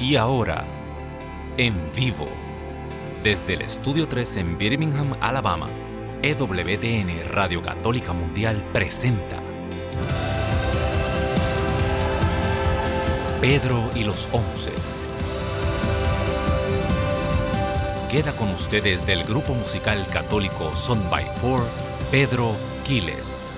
Y ahora, en vivo, desde el Estudio 3 en Birmingham, Alabama, EWTN Radio Católica Mundial presenta Pedro y los Once. Queda con ustedes del grupo musical católico Son by Four, Pedro Quiles.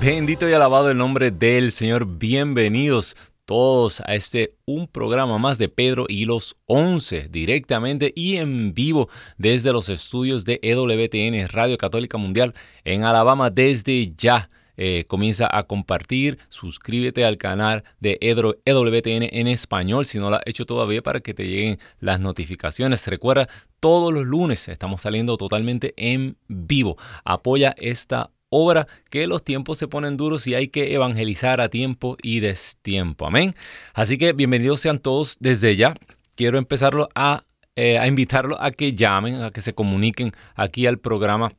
Bendito y alabado el nombre del Señor. Bienvenidos todos a este un programa más de Pedro y los 11 directamente y en vivo desde los estudios de EWTN Radio Católica Mundial en Alabama desde ya. Eh, comienza a compartir, suscríbete al canal de EWTN en español si no lo has hecho todavía para que te lleguen las notificaciones. Recuerda, todos los lunes estamos saliendo totalmente en vivo. Apoya esta obra que los tiempos se ponen duros y hay que evangelizar a tiempo y destiempo. Amén. Así que bienvenidos sean todos desde ya. Quiero empezarlo a, eh, a invitarlos a que llamen, a que se comuniquen aquí al programa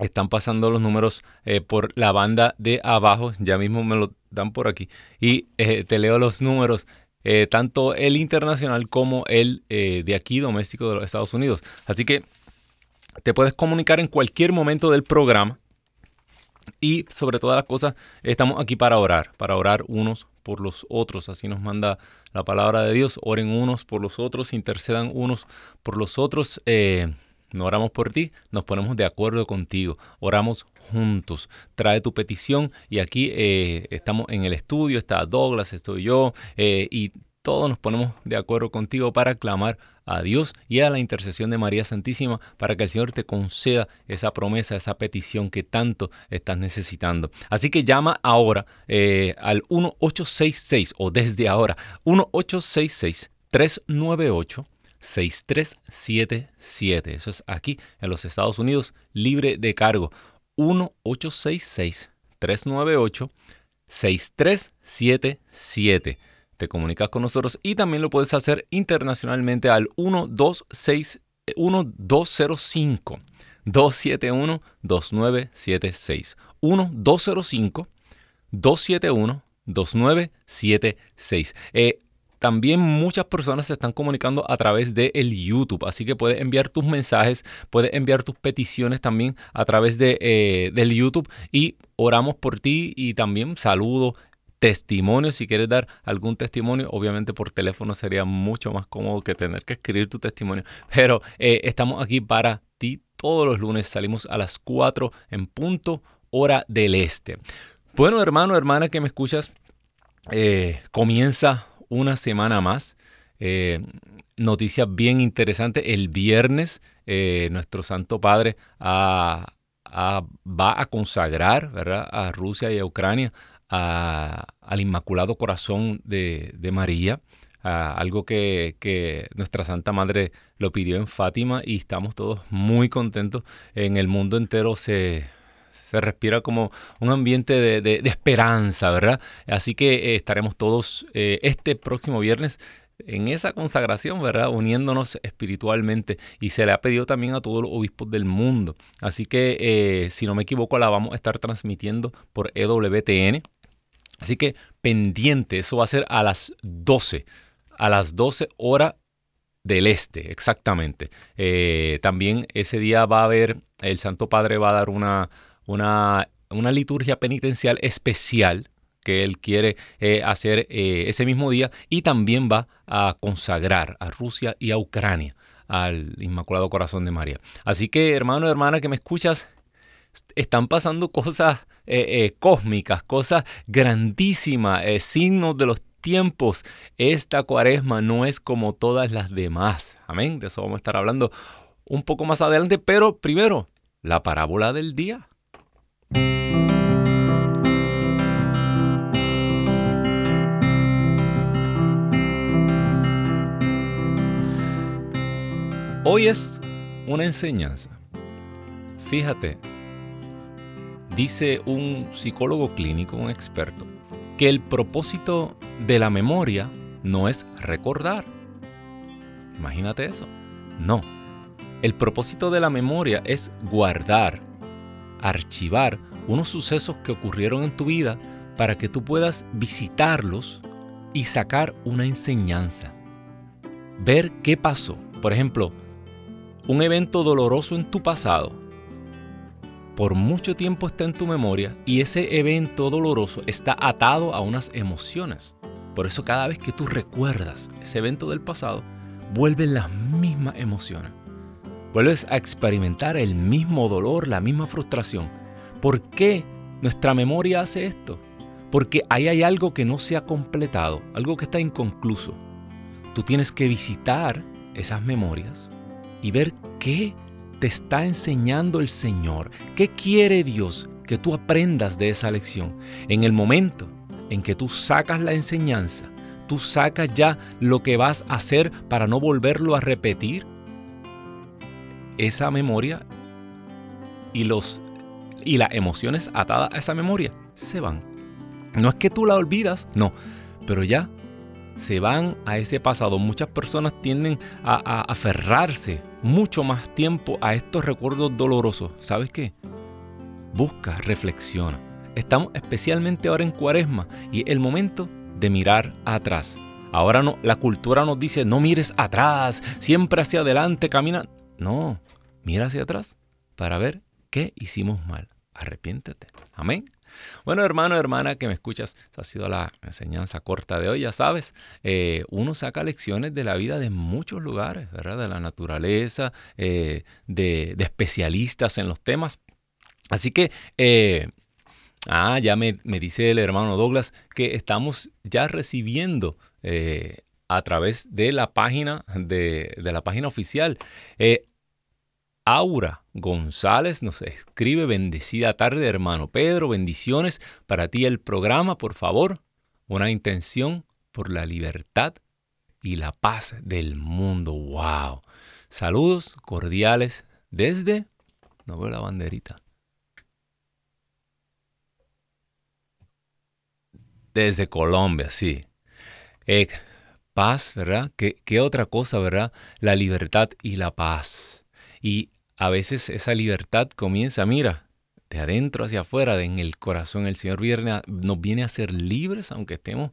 están pasando los números eh, por la banda de abajo, ya mismo me lo dan por aquí. Y eh, te leo los números, tanto el internacional como el de aquí, doméstico de los Estados Unidos. Así que te puedes comunicar en cualquier momento del programa. Y sobre todas las cosas, estamos aquí para orar, para orar unos por los otros. Así nos manda la palabra de Dios. Oren unos por los otros, intercedan unos por los otros. No oramos por ti, nos ponemos de acuerdo contigo, oramos juntos. Trae tu petición y aquí eh, estamos en el estudio, está Douglas, estoy yo eh, y todos nos ponemos de acuerdo contigo para clamar a Dios y a la intercesión de María Santísima para que el Señor te conceda esa promesa, esa petición que tanto estás necesitando. Así que llama ahora eh, al 1866 o desde ahora 1866 398 6377. Eso es aquí en los Estados Unidos, libre de cargo. 1-866-398-6377. Te comunicas con nosotros y también lo puedes hacer internacionalmente al 1265 271 2976. 1205 271 2976. Eh, también muchas personas se están comunicando a través de el YouTube, así que puedes enviar tus mensajes, puedes enviar tus peticiones también a través de, eh, del YouTube y oramos por ti y también saludo, testimonio, si quieres dar algún testimonio, obviamente por teléfono sería mucho más cómodo que tener que escribir tu testimonio, pero eh, estamos aquí para ti todos los lunes, salimos a las 4 en punto hora del este. Bueno, hermano, hermana que me escuchas, eh, comienza una semana más. Eh, noticias bien interesantes. El viernes eh, nuestro Santo Padre va a consagrar a Rusia y a Ucrania al Inmaculado Corazón de, María. algo que, nuestra Santa Madre lo pidió en Fátima y estamos todos muy contentos. En el mundo entero se, se respira como un ambiente de, esperanza, ¿verdad? Así que eh, estaremos todos eh, este próximo viernes en esa consagración, ¿verdad? Uniéndonos espiritualmente. Y se le ha pedido también a todos los obispos del mundo. Así que, eh, si no me equivoco, la vamos a estar transmitiendo por EWTN. Así que pendiente, eso va a ser a las 12. A las 12 horas del este, exactamente. también ese día va a haber, el Santo Padre va a dar una, una, una liturgia penitencial especial que él quiere eh, hacer eh, ese mismo día y también va a consagrar a Rusia y a Ucrania al Inmaculado Corazón de María. Así que hermano, hermana que me escuchas, están pasando cosas eh, cósmicas, cosas grandísimas, signos de los tiempos. Esta cuaresma no es como todas las demás. Amén. De eso vamos a estar hablando un poco más adelante, pero primero, la parábola del día. Hoy es una enseñanza. Fíjate, dice un psicólogo clínico, un experto, que el propósito de la memoria no es recordar. Imagínate eso. No. El propósito de la memoria es guardar, archivar unos sucesos que ocurrieron en tu vida para que tú puedas visitarlos y sacar una enseñanza. ver qué pasó. Por ejemplo, un evento doloroso en tu pasado por mucho tiempo está en tu memoria y ese evento doloroso está atado a unas emociones. Por eso cada vez que tú recuerdas ese evento del pasado, vuelven las mismas emociones. Vuelves a experimentar el mismo dolor, la misma frustración. ¿Por qué nuestra memoria hace esto? Porque ahí hay algo que no se ha completado, algo que está inconcluso. Tú tienes que visitar esas memorias y ver qué te está enseñando el Señor, qué quiere Dios que tú aprendas de esa lección. En el momento en que tú sacas la enseñanza, tú sacas ya lo que vas a hacer para no volverlo a repetir, esa memoria y, los, y las emociones atadas a esa memoria se van. No es que tú la olvidas, no, pero ya se van a ese pasado. Muchas personas tienden a, aferrarse mucho más tiempo a estos recuerdos dolorosos. ¿Sabes qué? Busca, reflexiona. Estamos especialmente ahora en cuaresma y es el momento de mirar atrás. Ahora no, la cultura nos dice, no mires atrás, siempre hacia adelante, camina. No, mira hacia atrás para ver qué hicimos mal. Arrepiéntete. Amén. Bueno, hermano, hermana, que me escuchas, esa ha sido la enseñanza corta de hoy, ya sabes, eh, uno saca lecciones de la vida de muchos lugares, ¿verdad? De la naturaleza, eh, de, especialistas en los temas. Así que, eh, ah, ya me, dice el hermano Douglas que estamos ya recibiendo a través de la página de, de la página oficial Aura González nos escribe, bendecida tarde hermano Pedro, bendiciones para ti el programa, por favor, una intención por la libertad y la paz del mundo. ¡Wow! Saludos cordiales desde... No veo la banderita. Desde Colombia, sí. Eh, paz, ¿verdad? ¿Qué, ¿Qué otra cosa, verdad? La libertad y la paz. Y a veces esa libertad comienza, mira, de adentro hacia afuera, en el corazón. El Señor viene nos viene a ser libres, aunque estemos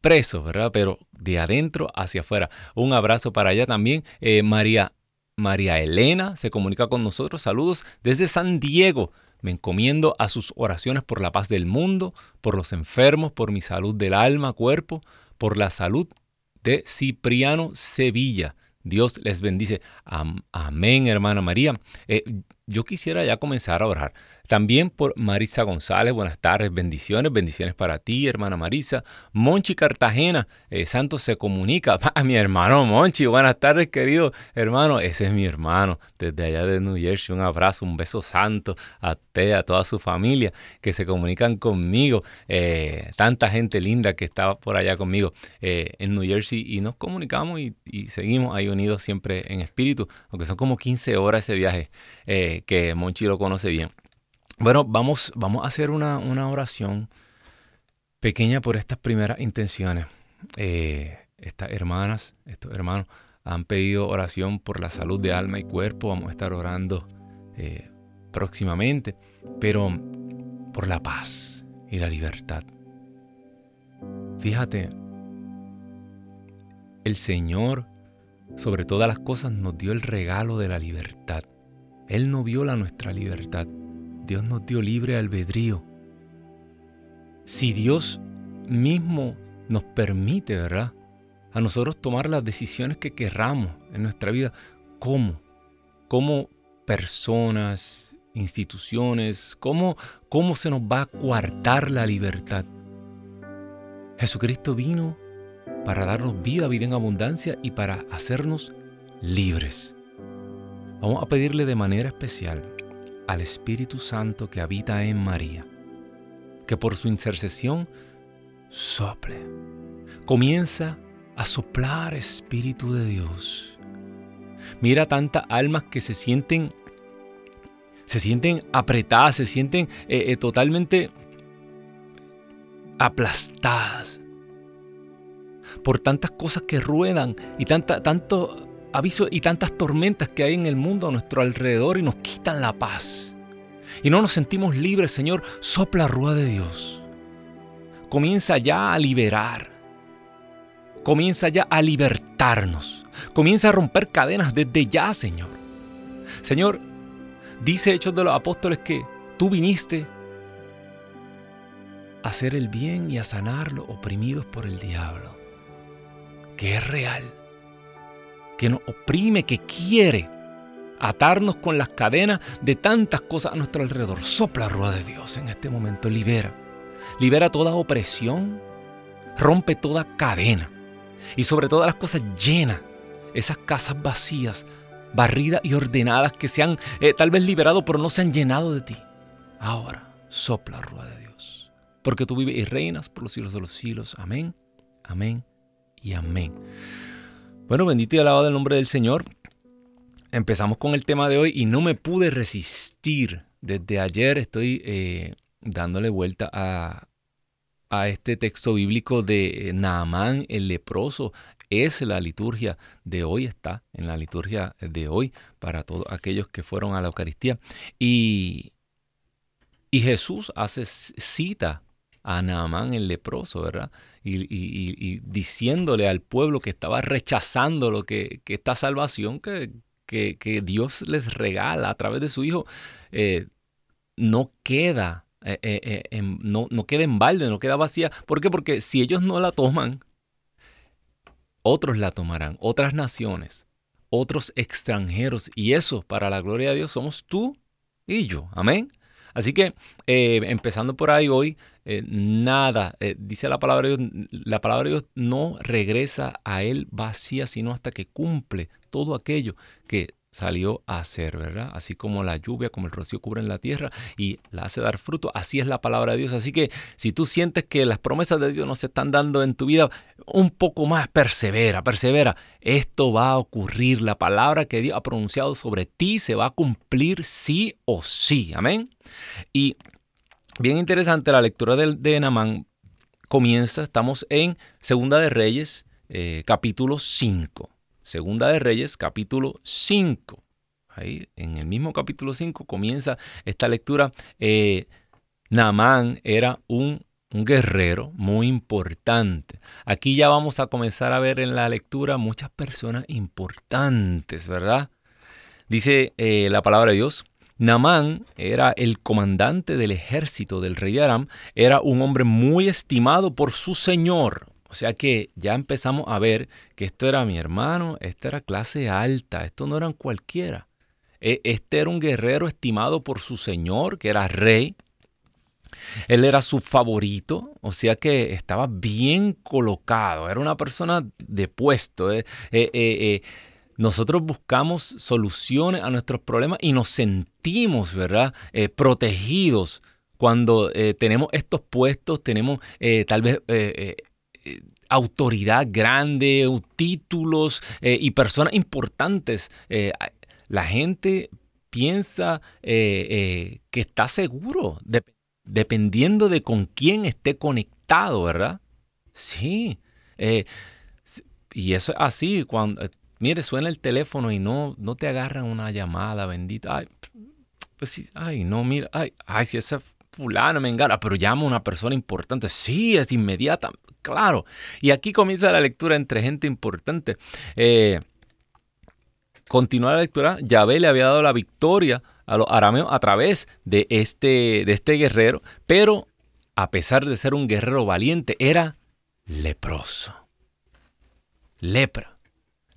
presos, ¿verdad? Pero de adentro hacia afuera. Un abrazo para allá también. Eh, María, María Elena se comunica con nosotros. Saludos desde San Diego. Me encomiendo a sus oraciones por la paz del mundo, por los enfermos, por mi salud del alma, cuerpo, por la salud de Cipriano Sevilla. Dios les bendice. Amén, hermana María. Eh, yo quisiera ya comenzar a orar. También por Marisa González, buenas tardes, bendiciones, bendiciones para ti, hermana Marisa. Monchi Cartagena, eh, Santos se comunica. A mi hermano Monchi, buenas tardes, querido hermano. Ese es mi hermano, desde allá de New Jersey. Un abrazo, un beso santo a usted, a toda su familia que se comunican conmigo. Eh, tanta gente linda que estaba por allá conmigo eh, en New Jersey y nos comunicamos y, y, seguimos ahí unidos siempre en espíritu, aunque son como 15 horas ese viaje que Monchi lo conoce bien. Bueno, vamos, vamos a hacer una, oración pequeña por estas primeras intenciones. Eh, estas hermanas, estos hermanos han pedido oración por la salud de alma y cuerpo. Vamos a estar orando eh, próximamente, pero por la paz y la libertad. Fíjate, el Señor sobre todas las cosas nos dio el regalo de la libertad. Él no viola nuestra libertad. Dios nos dio libre albedrío. Si Dios mismo nos permite, ¿verdad? A nosotros tomar las decisiones que querramos en nuestra vida, ¿cómo? ¿Cómo personas, instituciones, cómo, cómo se nos va a coartar la libertad? Jesucristo vino para darnos vida, vida en abundancia y para hacernos libres. Vamos a pedirle de manera especial al Espíritu Santo que habita en María, que por su intercesión sople. Comienza a soplar Espíritu de Dios. Mira tantas almas que se sienten se sienten apretadas, se sienten eh, eh, totalmente aplastadas por tantas cosas que ruedan y tanto avisos y tantas tormentas que hay en el mundo a nuestro alrededor y nos quitan la paz. Y no nos sentimos libres, Señor. Sopla rúa de Dios. Comienza ya a liberar. comienza ya a libertarnos. Comienza a romper cadenas desde ya, Señor. Señor, dice Hechos de los Apóstoles que tú viniste a hacer el bien y a sanar los oprimidos por el diablo. Que es real. Que nos oprime, que quiere atarnos con las cadenas de tantas cosas a nuestro alrededor. Sopla rueda de Dios en este momento, libera. Libera toda opresión, rompe toda cadena y sobre todas las cosas llena esas casas vacías, barridas y ordenadas que se han eh, tal vez liberado pero no se han llenado de ti. Ahora, sopla rueda de Dios, porque tú vives y reinas por los siglos de los siglos. Amén, amén y amén. Bueno, bendito y alabado el nombre del Señor empezamos con el tema de hoy y no me pude resistir. Desde ayer estoy eh, dándole vuelta a, a, este texto bíblico de Naamán el leproso. Es la liturgia de hoy, está en la liturgia de hoy para todos aquellos que fueron a la Eucaristía. Y, y Jesús hace cita a Naamán el leproso, ¿verdad? Y, diciéndole al pueblo que estaba rechazando lo que, esta salvación que, Dios les regala a través de su Hijo eh, no queda. Eh, eh, no, no queda en balde, no queda vacía. ¿Por qué? Porque si ellos no la toman, otros la tomarán, otras naciones, otros extranjeros. Y eso, para la gloria de Dios, somos tú y yo. Amén. Así que, empezando por ahí hoy, nada, dice la palabra de Dios, la palabra de Dios no regresa a Él vacía, sino hasta que cumple todo aquello que salió a hacer, ¿verdad? Así como la lluvia, como el rocío cubren la tierra y la hace dar fruto, así es la palabra de Dios. Así que si tú sientes que las promesas de Dios no se están dando en tu vida, un poco más persevera, persevera. Esto va a ocurrir. La palabra que Dios ha pronunciado sobre ti se va a cumplir sí o sí. Amén. Y bien interesante la lectura de, de Namán comienza, estamos en Segunda de Reyes, eh, capítulo 5. Segunda de Reyes, capítulo 5. Ahí, en el mismo capítulo 5 comienza esta lectura. Eh, Naamán era un, guerrero muy importante. Aquí ya vamos a comenzar a ver en la lectura muchas personas importantes, ¿verdad? Dice eh, la palabra de Dios. Naamán era el comandante del ejército del rey de Aram, era un hombre muy estimado por su señor, o sea que ya empezamos a ver que esto era mi hermano, esta era clase alta, esto no eran cualquiera. E, este era un guerrero estimado por su señor, que era rey. Él era su favorito, o sea que estaba bien colocado, era una persona de puesto. Eh, eh, eh, nosotros buscamos soluciones a nuestros problemas y nos sentimos, ¿verdad?, protegidos cuando tenemos estos puestos, tenemos tal vez autoridad grande, títulos eh, y personas importantes. Eh, la gente piensa eh, que está seguro, dependiendo de con quién esté conectado, ¿verdad? Sí. y eso es así, cuando, mire, suena el teléfono y no, no te agarran una llamada, bendita. Ay, pues sí, ay, no, mira, ay, ay, si esa fulano me engana, pero llama a una persona importante. Sí, es inmediata. Claro. Y aquí comienza la lectura entre gente importante. Eh, continúa la lectura. Yahvé le había dado la victoria a los arameos a través de este, de este guerrero, pero a pesar de ser un guerrero valiente, era leproso. Lepra.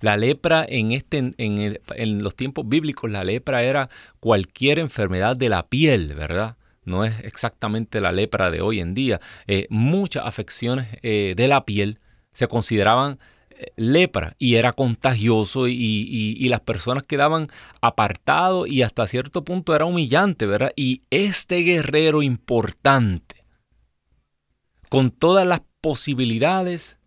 La lepra en, este, en, en, los tiempos bíblicos, la lepra era cualquier enfermedad de la piel, ¿verdad? no es exactamente la lepra de hoy en día. Eh, muchas afecciones eh, de la piel se consideraban eh, lepra y era contagioso y, las personas quedaban apartados y hasta cierto punto era humillante, ¿verdad? Y este guerrero importante, con todas las posibilidades,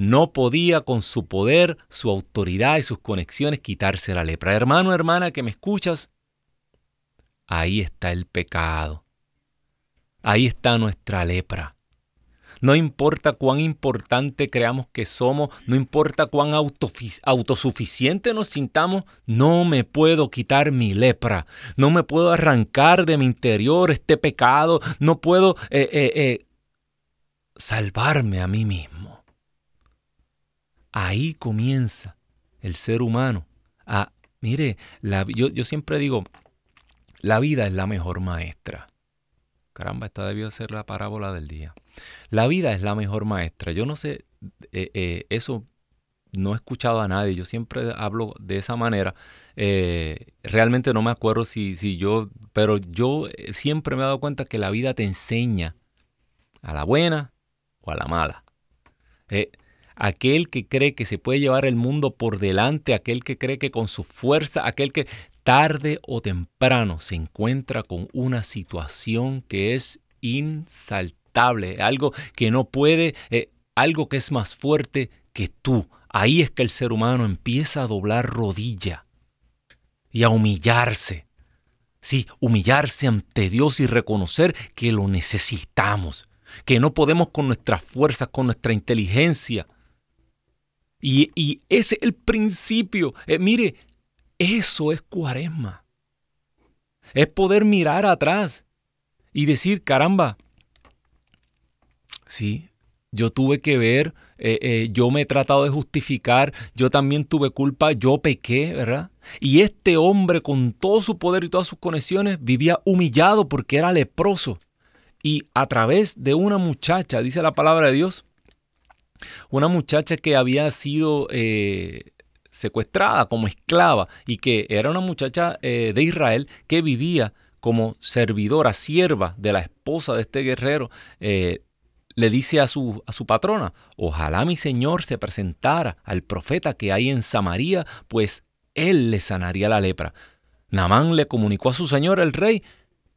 no podía con su poder, su autoridad y sus conexiones quitarse la lepra. Hermano, hermana, que me escuchas, ahí está el pecado. Ahí está nuestra lepra. No importa cuán importante creamos que somos, no importa cuán autosuficiente nos sintamos, no me puedo quitar mi lepra, no me puedo arrancar de mi interior este pecado, no puedo eh, eh, eh, salvarme a mí mismo. Ahí comienza el ser humano a, mire, yo, yo siempre digo, la vida es la mejor maestra. Caramba, esta debió ser la parábola del día. La vida es la mejor maestra. Yo no sé, eh, eh, eso no he escuchado a nadie. Yo siempre hablo de esa manera. Eh, realmente no me acuerdo si, si yo, pero yo siempre me he dado cuenta que la vida te enseña a la buena o a la mala. Aquel que cree que se puede llevar el mundo por delante, aquel que cree que con su fuerza, aquel que tarde o temprano se encuentra con una situación que es insaltable, algo que no puede, eh, algo que es más fuerte que tú. Ahí es que el ser humano empieza a doblar rodilla y a humillarse. Sí, humillarse ante Dios y reconocer que lo necesitamos, que no podemos con nuestras fuerzas, con nuestra inteligencia. Y, ese es el principio. Eh, mire, eso es cuaresma. Es poder mirar atrás y decir, caramba, sí, yo tuve que ver, eh, eh, yo me he tratado de justificar, yo también tuve culpa, yo pequé, ¿verdad? Y este hombre con todo su poder y todas sus conexiones vivía humillado porque era leproso. Y a través de una muchacha, dice la palabra de Dios, una muchacha que había sido eh, secuestrada como esclava y que era una muchacha eh, de Israel que vivía como servidora, sierva de la esposa de este guerrero, eh, le dice a su, a su patrona, ojalá mi señor se presentara al profeta que hay en Samaria, pues él le sanaría la lepra. Namán le comunicó a su señor el rey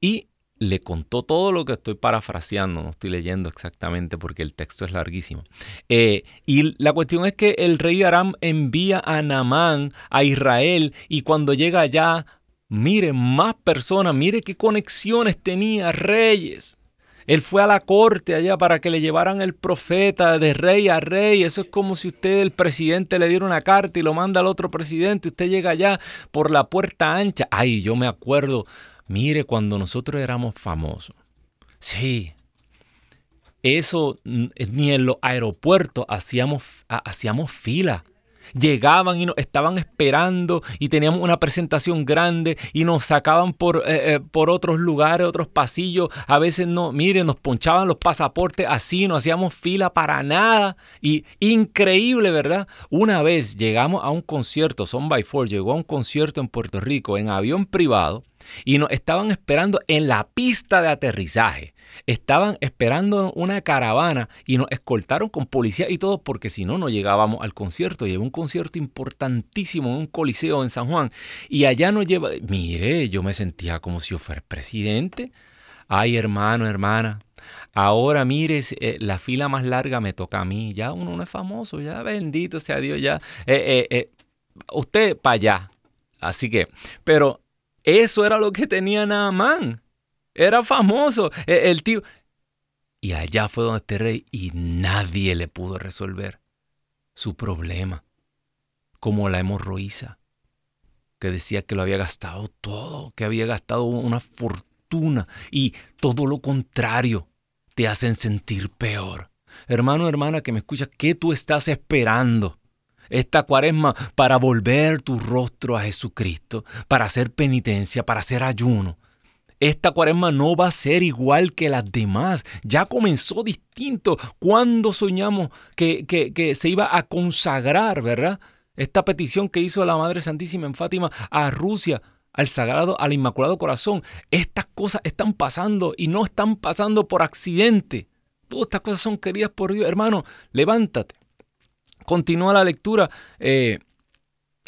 y le contó todo lo que estoy parafraseando, no estoy leyendo exactamente porque el texto es larguísimo. Eh, y la cuestión es que el rey Aram envía a Namán a Israel y cuando llega allá, mire más personas, mire qué conexiones tenía reyes. Él fue a la corte allá para que le llevaran el profeta de rey a rey. Eso es como si usted, el presidente, le diera una carta y lo manda al otro presidente. Usted llega allá por la puerta ancha. Ay, yo me acuerdo Mire, cuando nosotros éramos famosos, sí, eso ni en los aeropuertos hacíamos, hacíamos fila. Llegaban y nos estaban esperando y teníamos una presentación grande y nos sacaban por, eh, eh, por otros lugares, otros pasillos. A veces no, mire, nos ponchaban los pasaportes así, no hacíamos fila para nada. Y increíble, ¿verdad? Una vez llegamos a un concierto, Son by Four llegó a un concierto en Puerto Rico en avión privado y nos estaban esperando en la pista de aterrizaje. Estaban esperando una caravana y nos escoltaron con policía y todo porque si no, no llegábamos al concierto. Llevé un concierto importantísimo en un coliseo en San Juan y allá nos lleva... Mire, yo me sentía como si yo fuera presidente. Ay, hermano, hermana. Ahora mire, eh, la fila más larga me toca a mí. Ya uno no es famoso, ya bendito sea Dios, ya. Eh, eh, usted para allá. Así que, pero eso era lo que tenía Naamán. Era famoso. E, el, tío. Y allá fue donde este rey y nadie le pudo resolver su problema. Como la hemorroísa, que decía que lo había gastado todo, que había gastado una fortuna y todo lo contrario te hacen sentir peor. Hermano, hermana que me escucha, ¿qué tú estás esperando? Esta cuaresma para volver tu rostro a Jesucristo, para hacer penitencia, para hacer ayuno. Esta cuaresma no va a ser igual que las demás. Ya comenzó distinto. Cuando soñamos que, que, se iba a consagrar, verdad? Esta petición que hizo la Madre Santísima en Fátima a Rusia, al Sagrado, al Inmaculado Corazón. Estas cosas están pasando y no están pasando por accidente. Todas estas cosas son queridas por Dios. Hermano, levántate. Continúa la lectura. Eh,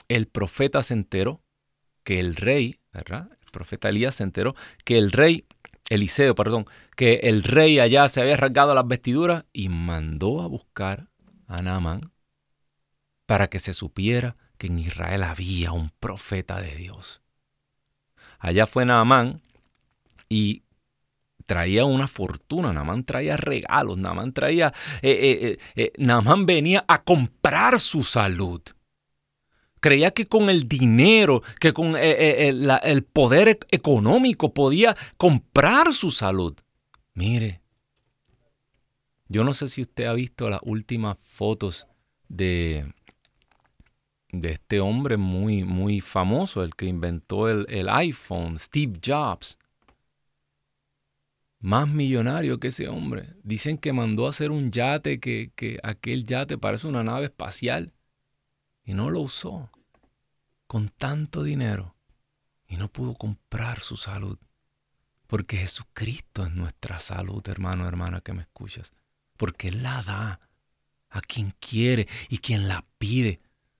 el profeta se enteró que el rey, ¿verdad? El profeta Elías se enteró que el rey, Eliseo, perdón, que el rey allá se había rasgado las vestiduras y mandó a buscar a Naamán para que se supiera que en Israel había un profeta de Dios. Allá fue Naamán y traía una fortuna, Namán traía regalos, Namán traía, eh, eh, eh, venía a comprar su salud. Creía que con el dinero, que con el poder e-, económico podía comprar su salud. Mire, yo no sé si usted ha visto las últimas fotos de, de este hombre muy, muy famoso, el que inventó el, el iPhone, Steve Jobs. Más millonario que ese hombre. Dicen que mandó a hacer un yate que, que aquel yate parece una nave espacial y no lo usó con tanto dinero y no pudo comprar su salud. Porque Jesucristo es nuestra salud, hermano, hermana, que me escuchas. Porque Él la da a quien quiere y quien la pide.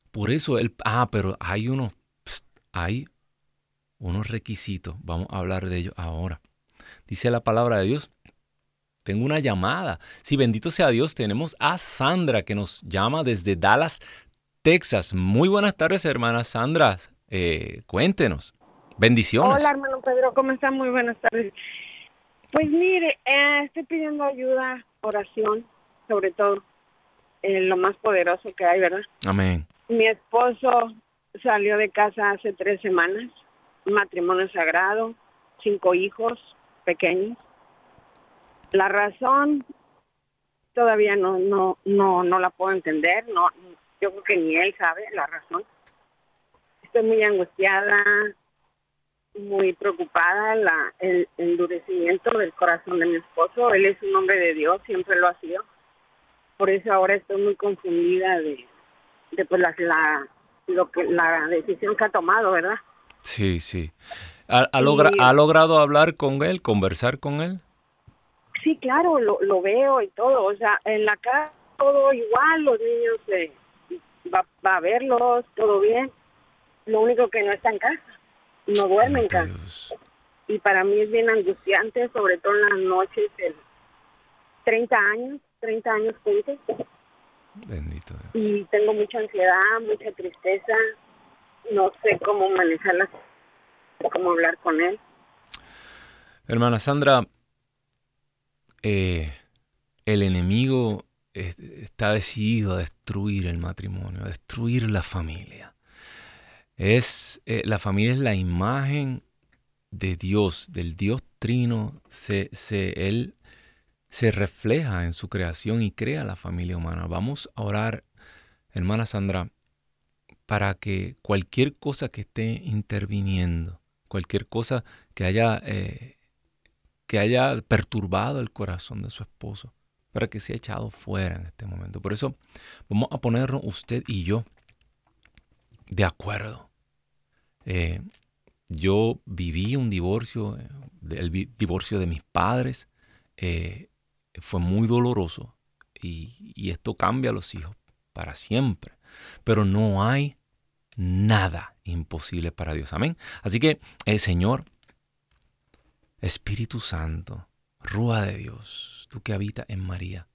Por eso Él... Ah, pero hay unos... hay unos requisitos. Vamos a hablar de ellos ahora. Dice la palabra de Dios. Tengo una llamada. Sí, bendito sea Dios. Tenemos a Sandra que nos llama desde Dallas, Texas. Muy buenas tardes, hermana Sandra. Eh, cuéntenos. Bendiciones. Hola, hermano Pedro, ¿cómo está? Muy buenas tardes. Pues mire, eh, estoy pidiendo ayuda, oración, sobre todo, en lo más poderoso que hay, ¿verdad? Amén. Mi esposo salió de casa hace tres semanas, matrimonio sagrado, cinco hijos pequeños. La razón todavía no no no no la puedo entender, no yo creo que ni él sabe la razón. Estoy muy angustiada, muy preocupada, la, el endurecimiento del corazón de mi esposo. Él es un hombre de Dios, siempre lo ha sido. Por eso ahora estoy muy confundida de, de pues la, la, lo que, la decisión que ha tomado, ¿verdad? Sí, sí. ¿Ha, ha, logra, ¿Ha logrado hablar con él, conversar con él? Sí, claro, lo, lo veo y todo. O sea, en la casa todo igual, los niños eh, va, va a verlos, todo bien. Lo único que no está en casa, no duerme en casa. Y para mí es bien angustiante, sobre todo en las noches, el 30 años, 30 años juntos. Bendito Dios. Y tengo mucha ansiedad, mucha tristeza, no sé cómo cómo hablar con él. Hermana Sandra, eh, el enemigo está decidido a destruir el matrimonio, a destruir la familia. Es, eh, la familia es la imagen de Dios, del Dios trino. Se, se, él se refleja en su creación y crea la familia humana. Vamos a orar, hermana Sandra, para que cualquier cosa que esté interviniendo, cualquier cosa que haya, eh, que haya perturbado el corazón de su esposo, para que sea echado fuera en este momento. Por eso vamos a ponernos usted y yo de acuerdo. Eh, yo viví un divorcio, eh, el divorcio de mis padres, fue muy doloroso y, y esto cambia a los hijos para siempre. Pero no hay nada imposible para Dios. Amén. Así que, el Señor, Espíritu Santo, Rúa de Dios, tú que habitas en María,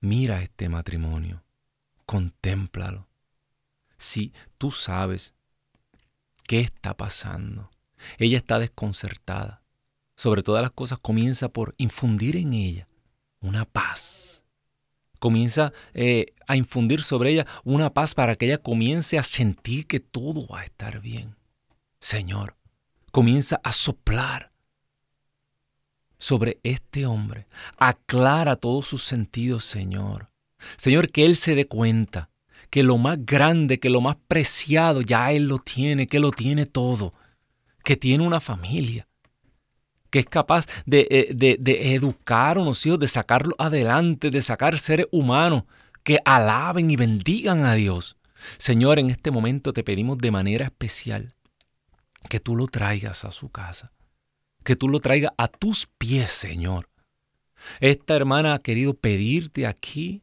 mira este matrimonio, contémplalo. Si tú sabes qué está pasando, ella está desconcertada. Sobre todas las cosas comienza por infundir en ella una paz. Comienza eh, a infundir sobre ella una paz para que ella comience a sentir que todo va a estar bien. Señor, comienza a soplar sobre este hombre. Aclara todos sus sentidos, Señor. Señor, que Él se dé cuenta que lo más grande, que lo más preciado, ya Él lo tiene, que lo tiene todo, que tiene una familia, que es capaz de, eh, de, de educar a unos hijos, de sacarlos adelante, de sacar seres humanos que alaben y bendigan a Dios. Señor, en este momento te pedimos de manera especial que tú lo traigas a su casa que tú lo traigas a tus pies, Señor. Esta hermana ha querido pedirte aquí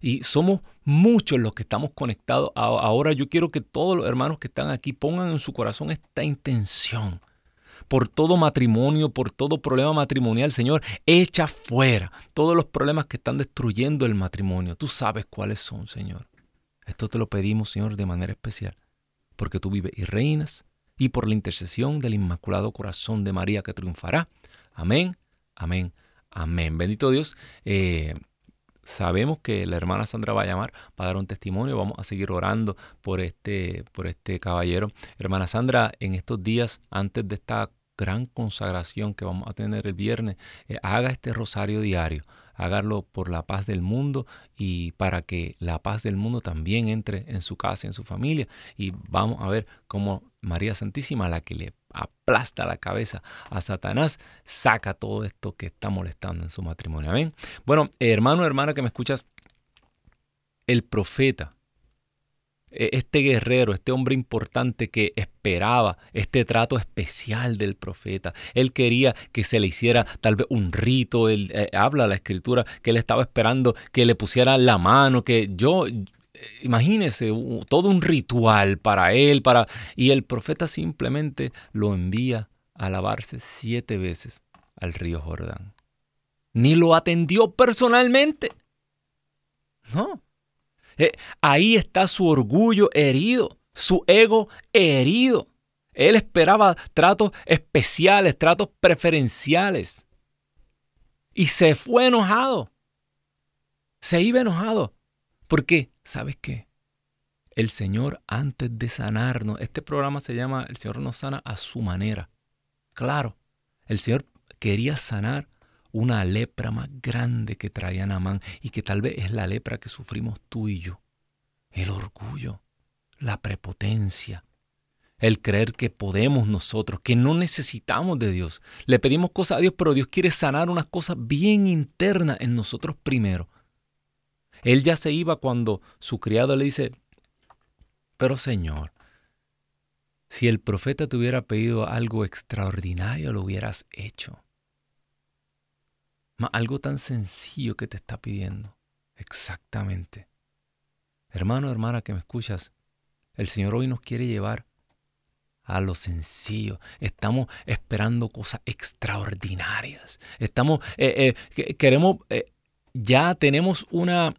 y somos muchos los que estamos conectados. Ahora yo quiero que todos los hermanos que están aquí pongan en su corazón esta intención. Por todo matrimonio, por todo problema matrimonial, Señor, echa fuera todos los problemas que están destruyendo el matrimonio. Tú sabes cuáles son, Señor. Esto te lo pedimos, Señor, de manera especial, porque tú vives y reinas y por la intercesión del Inmaculado Corazón de María que triunfará. Amén, amén, amén. Bendito Dios. Eh, sabemos que la hermana Sandra va a llamar para dar un testimonio. Vamos a seguir orando por este, por este caballero. Hermana Sandra, en estos días, antes de esta gran consagración que vamos a tener el viernes, eh, haga este rosario diario hágalo por la paz del mundo y para que la paz del mundo también entre en su casa, en su familia. Y vamos a ver cómo María Santísima, la que le aplasta la cabeza a Satanás, saca todo esto que está molestando en su matrimonio. Amén. Bueno, hermano, hermana que me escuchas, el profeta, e, este guerrero, este hombre importante que esperaba este trato especial del profeta. Él quería que se le hiciera tal vez un rito. Él eh, habla la escritura que él estaba esperando que le pusiera la mano, que yo imagínese, todo un ritual para él, para y el profeta simplemente lo envía a lavarse siete veces al río Jordán. Ni lo atendió personalmente. No. Eh, ahí está su orgullo herido, su ego herido. Él esperaba tratos especiales, tratos preferenciales. Y se fue enojado. Se iba enojado. ¿Por qué? ¿Sabes qué? El Señor antes de sanarnos, este programa se llama El Señor nos sana a su manera. Claro, el Señor quería sanar una lepra más grande que traía Namán y que tal vez es la lepra que sufrimos tú y yo. El orgullo, la prepotencia, el creer que podemos nosotros, que no necesitamos de Dios. Le pedimos cosas a Dios, pero Dios quiere sanar unas cosas bien internas en nosotros primero. Él ya se iba cuando su criado le dice, pero Señor, si el profeta te hubiera pedido algo extraordinario, lo hubieras hecho. algo tan sencillo que te está pidiendo. Exactamente. Hermano, hermana que me escuchas, el Señor hoy nos quiere llevar a lo sencillo. Estamos esperando cosas extraordinarias. Estamos, eh, eh, queremos, eh, ya tenemos una,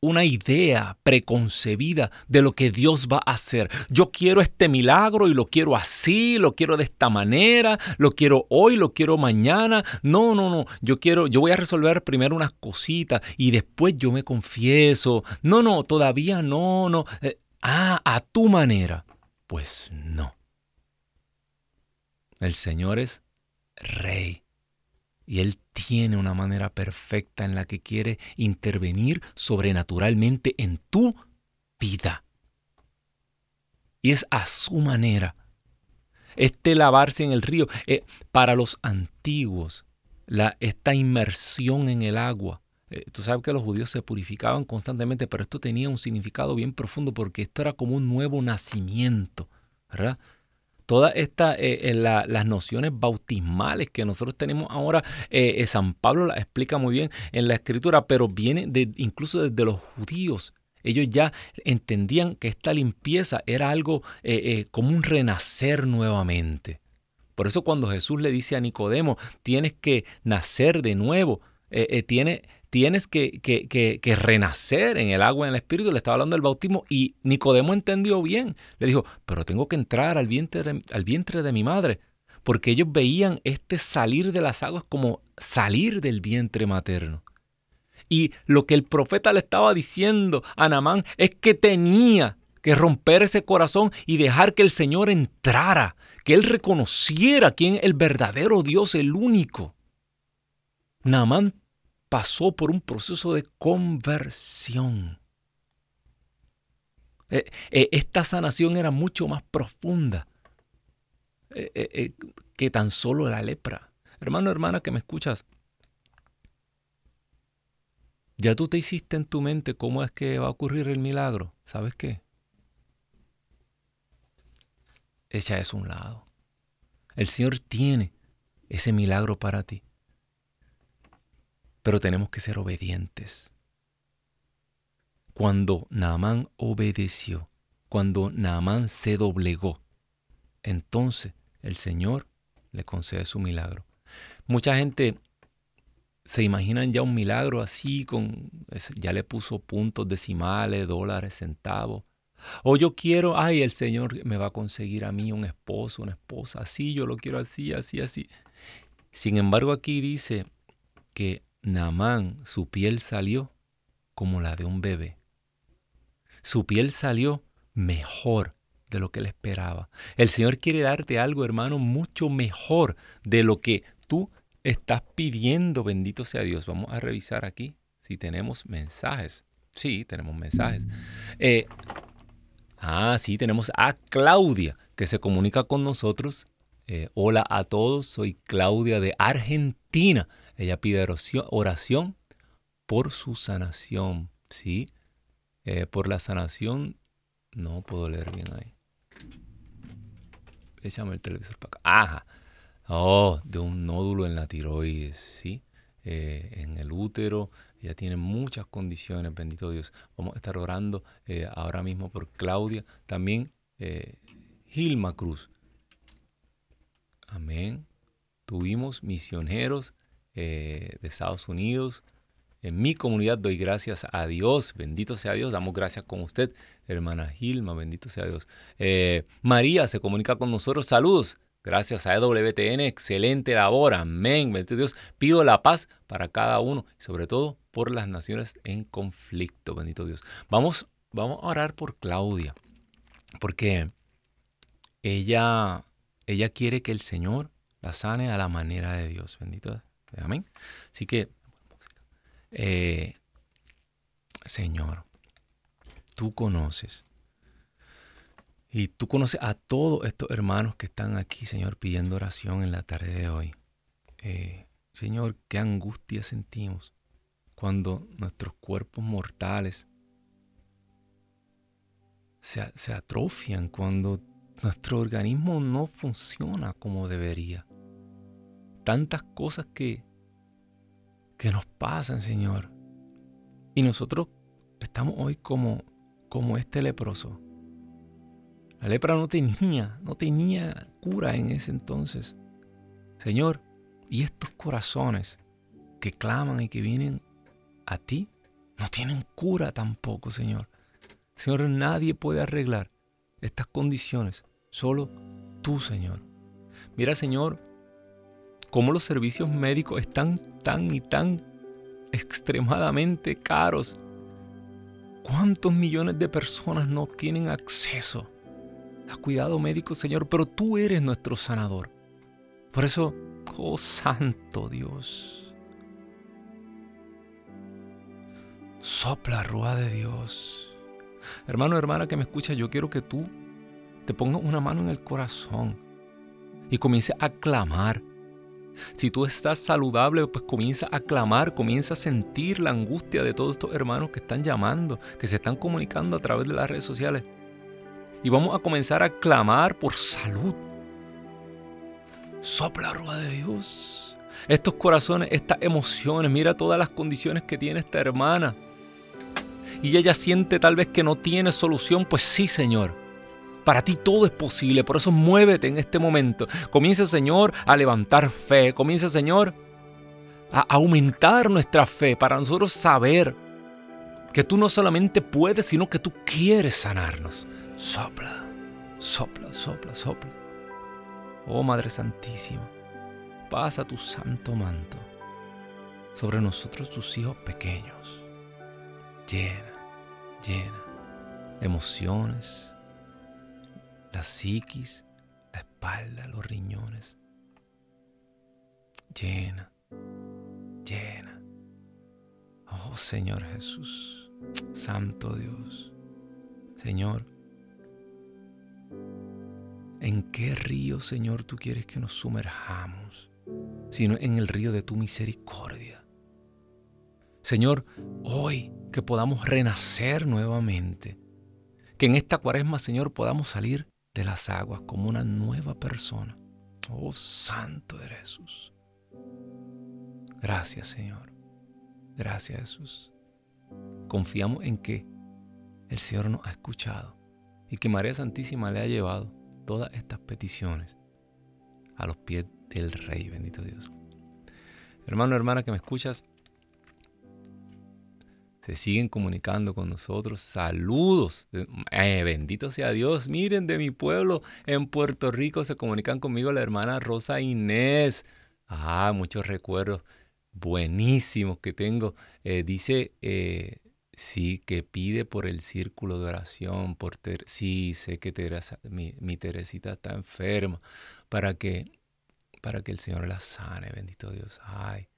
una idea preconcebida de lo que Dios va a hacer. Yo quiero este milagro y lo quiero así, lo quiero de esta manera, lo quiero hoy, lo quiero mañana. No, no, no. Yo quiero, yo voy a resolver primero unas cositas y después yo me confieso. No, no, todavía no, no. Eh, ah, a tu manera. Pues no. El Señor es rey y Él tiene una manera perfecta en la que quiere intervenir sobrenaturalmente en tu vida. Y es a su manera. Este lavarse en el río, eh, para los antiguos, la, esta inmersión en el agua, eh, tú sabes que los judíos se purificaban constantemente, pero esto tenía un significado bien profundo porque esto era como un nuevo nacimiento, ¿verdad? Todas estas eh, eh, las nociones bautismales que nosotros tenemos ahora, eh, San Pablo las explica muy bien en la escritura, pero viene de, incluso desde los judíos. Ellos ya entendían que esta limpieza era algo como un renacer nuevamente. Por eso cuando Jesús le dice a Nicodemo, tienes que nacer de nuevo, tiene, tienes que, que, renacer en el agua en el espíritu. Le estaba hablando del bautismo y Nicodemo entendió bien. Le dijo, pero tengo que entrar al vientre, al vientre de mi madre. Porque ellos veían este salir de las aguas como salir del vientre materno. Y lo que el profeta le estaba diciendo a Namán es que tenía que romper ese corazón y dejar que el Señor entrara, que él reconociera quién el verdadero Dios, el único. Namán pasó por un proceso de conversión. Eh, eh, esta sanación era mucho más profunda eh, que tan solo la lepra. Hermano, hermana, que me escuchas, ya tú te hiciste en tu mente cómo es que va a ocurrir el milagro. ¿Sabes qué? Echa eso a un lado. El Señor tiene ese milagro para ti pero tenemos que ser obedientes. Cuando Naamán obedeció, cuando Naamán se doblegó, entonces el Señor le concede su milagro. Mucha gente se imaginan ya un milagro así, con ya le puso puntos decimales, dólares, centavos. O yo quiero, ay, el Señor me va a conseguir a mí un esposo, una esposa, así, yo lo quiero así, así, así. Sin embargo, aquí dice que Naamán, su piel salió como la de un bebé. Su piel salió mejor de lo que él esperaba. El Señor quiere darte algo, hermano, mucho mejor de lo que tú estás pidiendo? Bendito sea Dios. Vamos a revisar aquí si tenemos mensajes. Sí, tenemos mensajes. Eh, ah, sí, tenemos a Claudia que se comunica con nosotros. Eh, hola a todos, soy Claudia de Argentina. Ella pide oración, por su sanación. Sí, eh, por la sanación. No puedo leer bien ahí. Échame el televisor para acá. Ajá. Oh, de un nódulo en la tiroides, ¿sí? en el útero, ella tiene muchas condiciones, bendito Dios. Vamos a estar orando eh, ahora mismo por Claudia. También eh, Gilma Cruz. Amén. Tuvimos misioneros eh, de Estados Unidos. En mi comunidad doy gracias a Dios. Bendito sea Dios. Damos gracias con usted, hermana Gilma. Bendito sea Dios. María se comunica con nosotros. Saludos. Gracias a EWTN, excelente labor, amén. Bendito Dios, pido la paz para cada uno sobre todo por las naciones en conflicto, bendito Dios. Vamos, vamos a orar por Claudia, porque ella, ella quiere que el Señor la sane a la manera de Dios, bendito. Amén. Así que, eh, Señor, tú conoces y tú conoces a todos estos hermanos que están aquí, Señor, pidiendo oración en la tarde de hoy. Eh, Señor, qué angustia sentimos cuando nuestros cuerpos mortales se, se atrofian, cuando nuestro organismo no funciona como debería. Tantas cosas que, que nos pasan, Señor. Y nosotros estamos hoy como, como este leproso la lepra no tenía, no tenía cura en ese entonces. Señor, y estos corazones que claman y que vienen a ti, no tienen cura tampoco, Señor. Señor, nadie puede arreglar estas condiciones, solo tú, Señor. Mira, Señor, cómo los servicios médicos están tan y tan extremadamente caros. ¿Cuántos millones de personas no tienen acceso Has cuidado médico, Señor, pero tú eres nuestro sanador. Por eso, oh Santo Dios, sopla, rúa de Dios. Hermano, hermana que me escucha, yo quiero que tú te pongas una mano en el corazón y comiences a clamar. Si tú estás saludable, pues comienza a clamar, comienza a sentir la angustia de todos estos hermanos que están llamando, que se están comunicando a través de las redes sociales y vamos a comenzar a clamar por salud. Sopla, rueda de Dios. Estos corazones, estas emociones, mira todas las condiciones que tiene esta hermana. Y ella siente tal vez que no tiene solución, pues sí, Señor. Para ti todo es posible, por eso muévete en este momento. Comienza, Señor, a levantar fe. Comienza, Señor, a aumentar nuestra fe para nosotros saber que tú no solamente puedes, sino que tú quieres sanarnos. Sopla, sopla, sopla, sopla. Oh Madre Santísima, pasa tu santo manto sobre nosotros tus hijos pequeños. Llena, llena emociones, la psiquis, la espalda, los riñones. Llena, llena. Oh Señor Jesús, Santo Dios. Señor, ¿En qué río, Señor, tú quieres que nos sumerjamos? Sino en el río de tu misericordia. Señor, hoy que podamos renacer nuevamente. Que en esta cuaresma, Señor, podamos salir de las aguas como una nueva persona. Oh, Santo eres Jesús. Gracias, Señor. Gracias, Jesús. Confiamos en que el Señor nos ha escuchado y que María Santísima le ha llevado todas estas peticiones a los pies del Rey, bendito Dios. Hermano, hermana que me escuchas, se siguen comunicando con nosotros. Saludos. Eh, bendito sea Dios. Miren, de mi pueblo en Puerto Rico se comunican conmigo la hermana Rosa Inés. Ah, muchos recuerdos buenísimos que tengo. Eh, dice eh, Sí, que pide por el círculo de oración, por sí, sé que mi, Teresita está enferma, para que para que el Señor la sane, bendito Dios. Ay,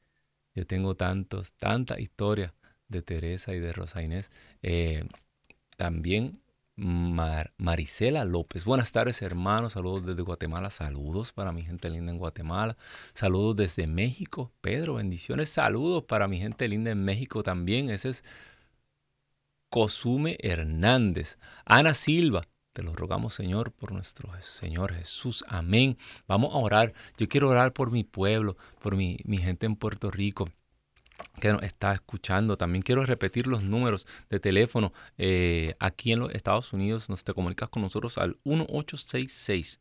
yo tengo tantos, tantas historias de Teresa y de Rosa Inés. Eh, también Marisela López. Buenas tardes, hermanos. Saludos desde Guatemala. Saludos para mi gente linda en Guatemala. Saludos desde México. Pedro, bendiciones. Saludos para mi gente linda en México también. Ese es Cosume Hernández. Ana Silva. Te lo rogamos, Señor, por nuestro Señor Jesús. Amén. Vamos a orar. Yo quiero orar por mi pueblo, por mi, mi gente en Puerto Rico que nos está escuchando. También quiero repetir los números de teléfono. Eh, aquí en los Estados Unidos nos te comunicas con nosotros al 1866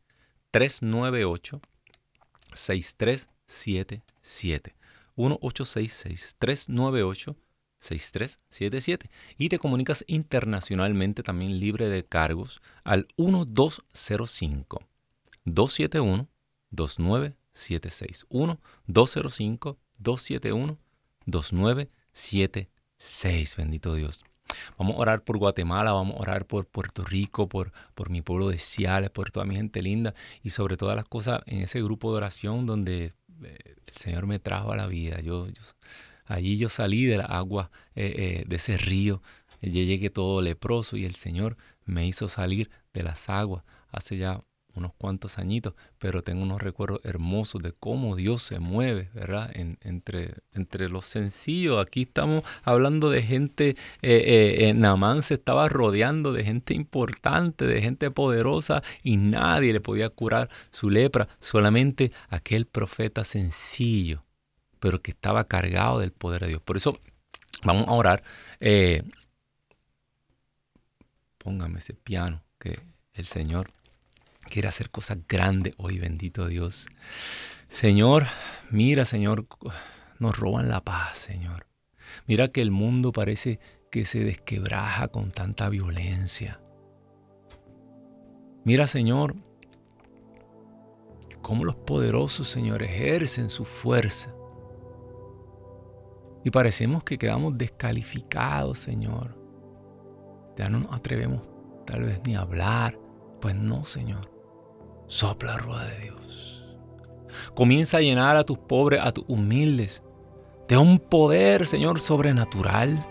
398 6377. 1866 398 6377 y te comunicas internacionalmente también libre de cargos al 1205 271 2976 1205 271 2976. Bendito Dios. Vamos a orar por Guatemala, vamos a orar por Puerto Rico, por, por mi pueblo de Ciales, por toda mi gente linda y sobre todas las cosas en ese grupo de oración donde eh, el Señor me trajo a la vida. Yo, allí yo salí de la agua eh, eh, de ese río. Yo llegué todo leproso y el Señor me hizo salir de las aguas hace ya unos cuantos añitos, pero tengo unos recuerdos hermosos de cómo Dios se mueve, ¿verdad? entre, entre los sencillos. Aquí estamos hablando de gente, eh, eh, Namán se estaba rodeando de gente importante, de gente poderosa y nadie le podía curar su lepra, solamente aquel profeta sencillo, pero que estaba cargado del poder de Dios. Por eso vamos a orar. Eh, póngame ese piano que el Señor quiere hacer cosas grandes hoy, bendito Dios. Señor, mira, Señor, nos roban la paz, Señor. Mira que el mundo parece que se desquebraja con tanta violencia. Mira, Señor, cómo los poderosos, Señor, ejercen su fuerza. Y parecemos que quedamos descalificados, Señor. Ya no nos atrevemos tal vez ni a hablar. Pues no, Señor. Sopla rueda de Dios. Comienza a llenar a tus pobres, a tus humildes, de un poder, Señor, sobrenatural.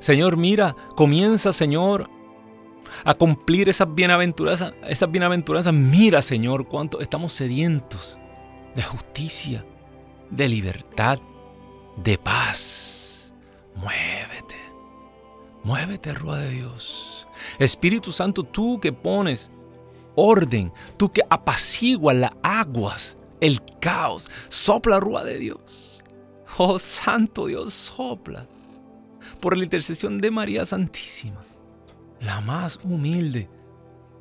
Señor, mira, comienza, Señor, a cumplir esas bienaventuranzas, esas bienaventuranzas. Mira, Señor, cuánto estamos sedientos de justicia, de libertad, de paz. Muévete, muévete, rueda de Dios. Espíritu Santo, tú que pones orden, tú que apaciguas las aguas, el caos, sopla rúa de Dios. Oh Santo Dios, sopla. Por la intercesión de María Santísima, la más humilde,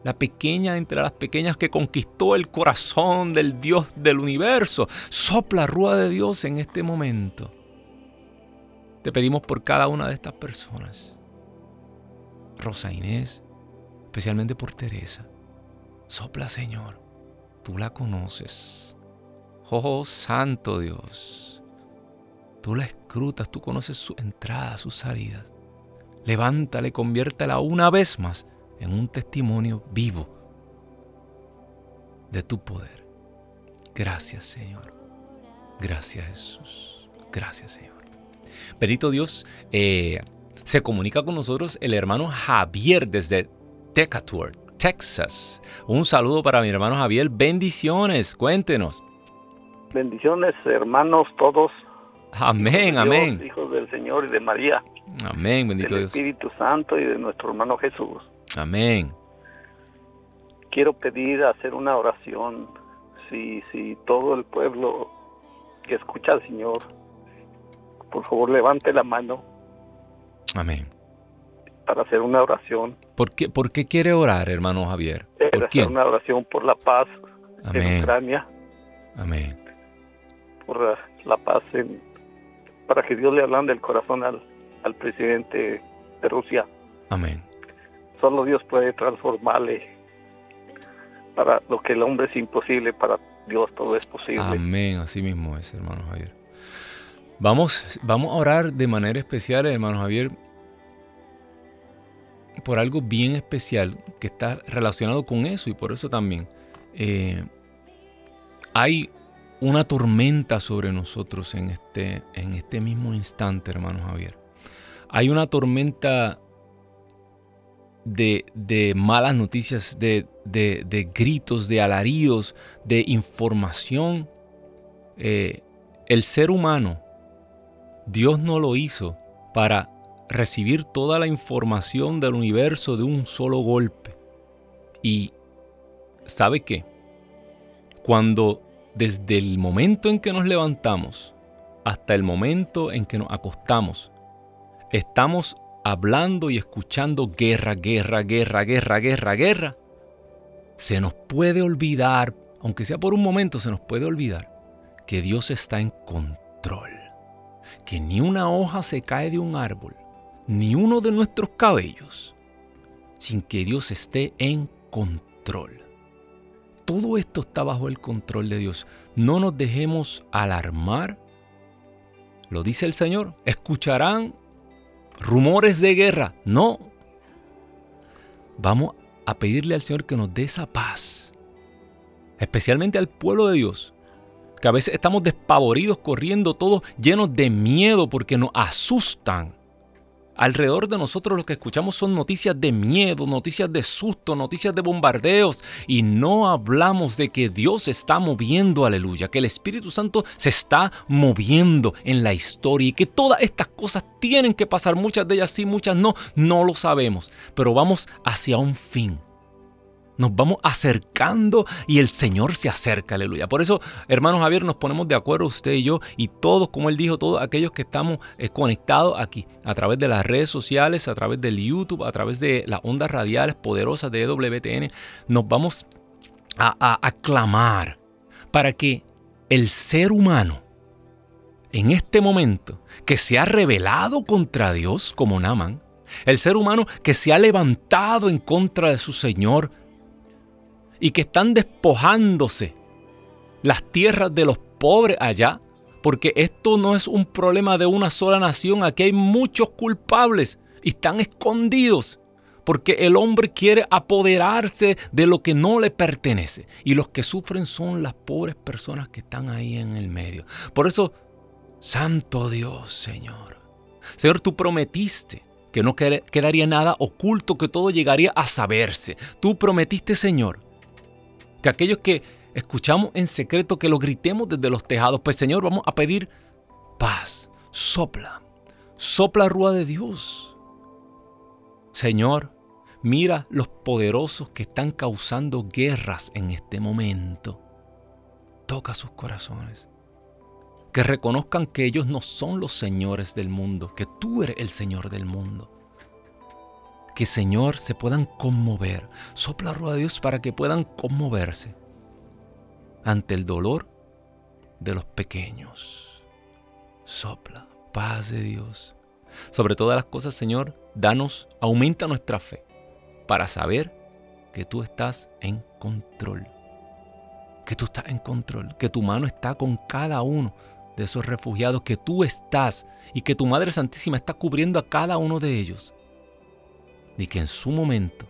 la pequeña entre las pequeñas que conquistó el corazón del Dios del universo, sopla rúa de Dios en este momento. Te pedimos por cada una de estas personas. Rosa Inés, especialmente por Teresa Sopla, Señor. Tú la conoces. Oh, Santo Dios. Tú la escrutas, tú conoces su entrada, su salida. Levántala y conviértela una vez más en un testimonio vivo de tu poder. Gracias, Señor. Gracias, Jesús. Gracias, Señor. Perito Dios, eh, se comunica con nosotros el hermano Javier desde Decatur, Texas. Un saludo para mi hermano Javier. Bendiciones, cuéntenos. Bendiciones, hermanos todos. Amén, amén. Hijos del Señor y de María. Amén, bendito del Espíritu Santo y de nuestro hermano Jesús. Amén. Quiero pedir hacer una oración. Si, si todo el pueblo que escucha al Señor, por favor levante la mano. Amén para hacer una oración. ¿Por qué, por qué quiere orar, hermano Javier? ¿Por hacer una oración por la paz en Ucrania. Amén. Por la, paz, en, para que Dios le hablande el corazón al, al presidente de Rusia. Amén. Solo Dios puede transformarle para lo que el hombre es imposible, para Dios todo es posible. Amén, así mismo es, hermano Javier. Vamos, vamos a orar de manera especial, hermano Javier, por algo bien especial que está relacionado con eso y por eso también. Eh, hay una tormenta sobre nosotros en este, en este mismo instante, hermano Javier. Hay una tormenta de, malas noticias, de, de, gritos, de alaridos, de información. Eh, el ser humano, Dios no lo hizo para recibir toda la información del universo de un solo golpe. Y ¿sabe qué? Cuando desde el momento en que nos levantamos hasta el momento en que nos acostamos, estamos hablando y escuchando guerra, guerra, guerra, guerra, guerra, guerra, se nos puede olvidar, aunque sea por un momento, se nos puede olvidar que Dios está en control, que ni una hoja se cae de un árbol, ni uno de nuestros cabellos, sin que Dios esté en control. Todo esto está bajo el control de Dios. No nos dejemos alarmar. Lo dice el Señor. Escucharán rumores de guerra. No. Vamos a pedirle al Señor que nos dé esa paz. Especialmente al pueblo de Dios. Que a veces estamos despavoridos, corriendo todos llenos de miedo porque nos asustan. Alrededor de nosotros lo que escuchamos son noticias de miedo, noticias de susto, noticias de bombardeos y no hablamos de que Dios está moviendo, aleluya, que el Espíritu Santo se está moviendo en la historia y que todas estas cosas tienen que pasar, muchas de ellas sí, muchas no, no lo sabemos, pero vamos hacia un fin. Nos vamos acercando y el Señor se acerca, aleluya. Por eso, hermanos Javier, nos ponemos de acuerdo usted y yo y todos, como él dijo, todos aquellos que estamos eh, conectados aquí a través de las redes sociales, a través del YouTube, a través de las ondas radiales poderosas de EWTN, nos vamos a, aclamar para que el ser humano en este momento que se ha rebelado contra Dios como Naman, el ser humano que se ha levantado en contra de su Señor, y que están despojándose las tierras de los pobres allá, porque esto no es un problema de una sola nación, aquí hay muchos culpables y están escondidos, porque el hombre quiere apoderarse de lo que no le pertenece y los que sufren son las pobres personas que están ahí en el medio. Por eso, Santo Dios, Señor. Señor, tú prometiste que no quedaría nada oculto, que todo llegaría a saberse. Tú prometiste, Señor, que aquellos que escuchamos en secreto, que lo gritemos desde los tejados. Pues Señor, vamos a pedir paz. Sopla, sopla rúa de Dios. Señor, mira los poderosos que están causando guerras en este momento. Toca sus corazones. Que reconozcan que ellos no son los señores del mundo, que tú eres el Señor del mundo que Señor se puedan conmover. Sopla rueda de Dios para que puedan conmoverse ante el dolor de los pequeños. Sopla, paz de Dios. Sobre todas las cosas, Señor, danos, aumenta nuestra fe para saber que tú estás en control. Que tú estás en control, que tu mano está con cada uno de esos refugiados, que tú estás y que tu Madre Santísima está cubriendo a cada uno de ellos de que en su momento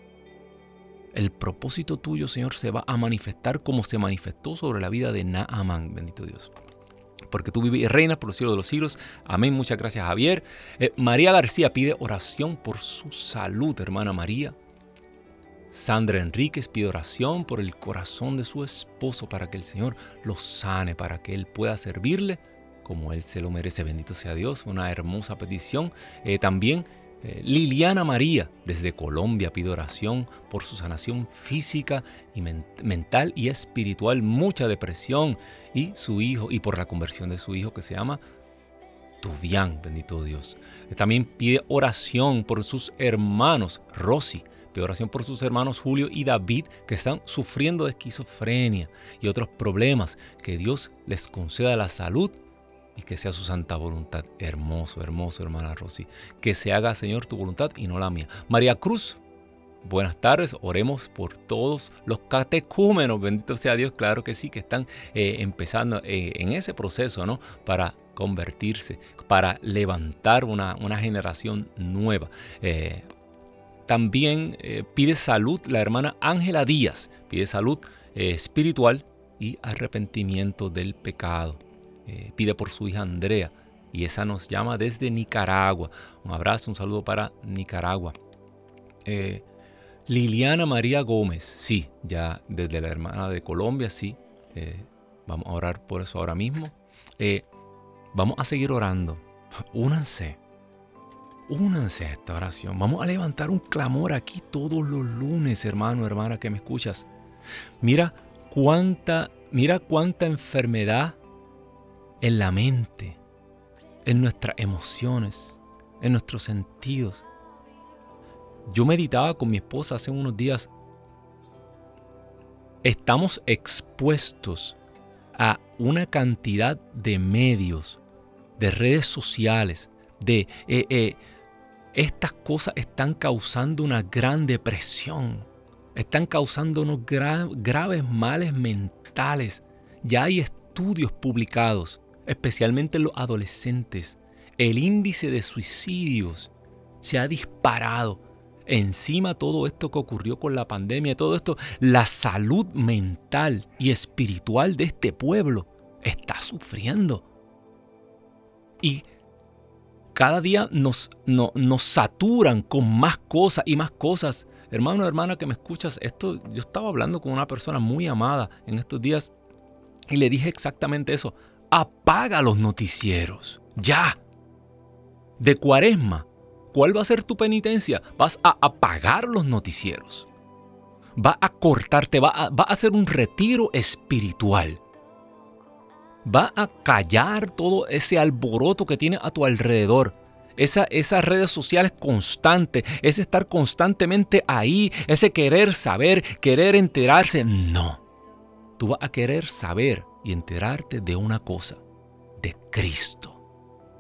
el propósito tuyo, Señor, se va a manifestar como se manifestó sobre la vida de Naaman, bendito Dios. Porque tú vives y reinas por los siglos de los siglos. Amén. Muchas gracias, Javier. Eh, María García pide oración por su salud, hermana María. Sandra Enríquez pide oración por el corazón de su esposo para que el Señor lo sane, para que él pueda servirle como él se lo merece. Bendito sea Dios. Una hermosa petición. Eh, también eh, Liliana María, desde Colombia, pide oración por su sanación física y mental y espiritual, mucha depresión y su hijo, y por la conversión de su hijo que se llama Tuvián, bendito Dios. Eh, también pide oración por sus hermanos, Rosy, pide oración por sus hermanos Julio y David que están sufriendo de esquizofrenia y otros problemas. Que Dios les conceda la salud y que sea su santa voluntad. Hermoso, hermoso, hermana Rosy. Que se haga, Señor, tu voluntad y no la mía. María Cruz, buenas tardes. Oremos por todos los catecúmenos. Bendito sea Dios, claro que sí, que están eh, empezando eh, en ese proceso, ¿no? Para convertirse, para levantar una, generación nueva. Eh, también pide salud la hermana Ángela Díaz, pide salud espiritual y arrepentimiento del pecado. Eh, pide por su hija Andrea y esa nos llama desde Nicaragua. Un abrazo, un saludo para Nicaragua. Eh, Liliana María Gómez, sí, ya desde la hermana de Colombia, sí. Eh, vamos a orar por eso ahora mismo. vamos a seguir orando. Únanse. Únanse a esta oración. Vamos a levantar un clamor aquí todos los lunes, hermano, hermana, que me escuchas. Mira cuánta, mira cuánta enfermedad en la mente, en nuestras emociones, en nuestros sentidos. Yo meditaba con mi esposa hace unos días. Estamos expuestos a una cantidad de medios, de redes sociales, de eh, eh, estas cosas están causando una gran depresión, están causando unos graves males mentales. Ya hay estudios publicados, especialmente en los adolescentes. El índice de suicidios se ha disparado. Encima todo esto que ocurrió con la pandemia, todo esto, la salud mental y espiritual de este pueblo está sufriendo. Y cada día nos, nos saturan con más cosas y más cosas. Hermano, hermana que me escuchas, esto yo estaba hablando con una persona muy amada en estos días y le dije exactamente eso. Apaga los noticieros. Ya. De cuaresma. ¿Cuál va a ser tu penitencia? Vas a apagar los noticieros. Va a cortarte, va a, hacer un retiro espiritual va a callar todo ese alboroto que tiene a tu alrededor. Esa, esas redes sociales constantes, ese estar constantemente ahí, ese querer saber, querer enterarse. No, tú vas a querer saber y enterarte de una cosa, de Cristo.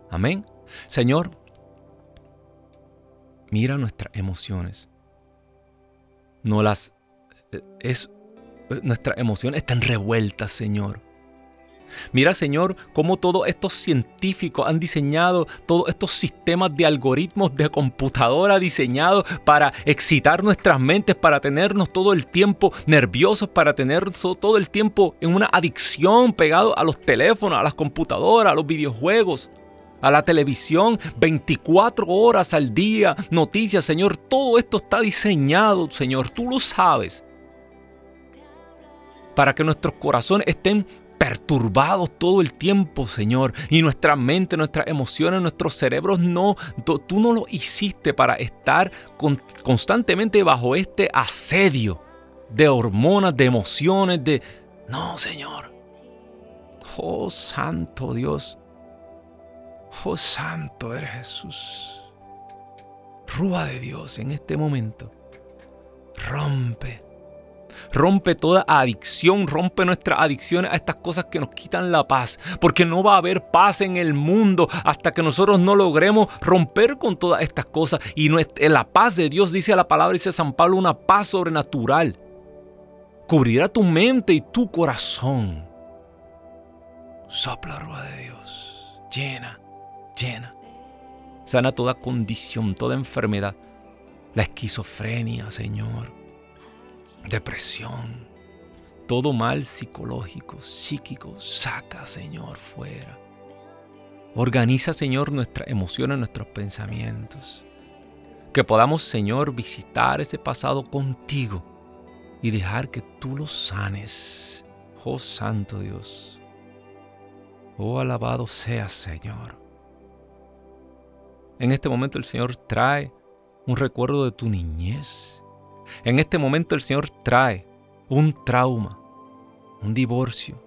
Amén. Señor, mira nuestras emociones. No las eh, es eh, nuestras emociones están revueltas, Señor. Mira, Señor, cómo todos estos científicos han diseñado todos estos sistemas de algoritmos de computadora diseñados para excitar nuestras mentes, para tenernos todo el tiempo nerviosos, para tener todo el tiempo en una adicción pegado a los teléfonos, a las computadoras, a los videojuegos a la televisión 24 horas al día, noticias, Señor, todo esto está diseñado, Señor, tú lo sabes, para que nuestros corazones estén perturbados todo el tiempo, Señor. Y nuestra mente, nuestras emociones, nuestros cerebros no, tú no lo hiciste para estar constantemente bajo este asedio de hormonas, de emociones, de... No, Señor. Oh, santo Dios. Oh, santo eres Jesús. Rúa de Dios en este momento. Rompe Rompe toda adicción, rompe nuestras adicciones a estas cosas que nos quitan la paz. Porque no va a haber paz en el mundo hasta que nosotros no logremos romper con todas estas cosas. Y la paz de Dios, dice la palabra, dice San Pablo, una paz sobrenatural. Cubrirá tu mente y tu corazón. Sopla rueda de Dios. Llena, llena. Sana toda condición, toda enfermedad. La esquizofrenia, Señor depresión, todo mal psicológico, psíquico, saca, Señor, fuera. Organiza, Señor, nuestras emociones, nuestros pensamientos. Que podamos, Señor, visitar ese pasado contigo y dejar que tú lo sanes. Oh Santo Dios. Oh alabado seas, Señor. En este momento el Señor trae un recuerdo de tu niñez en este momento el Señor trae un trauma, un divorcio,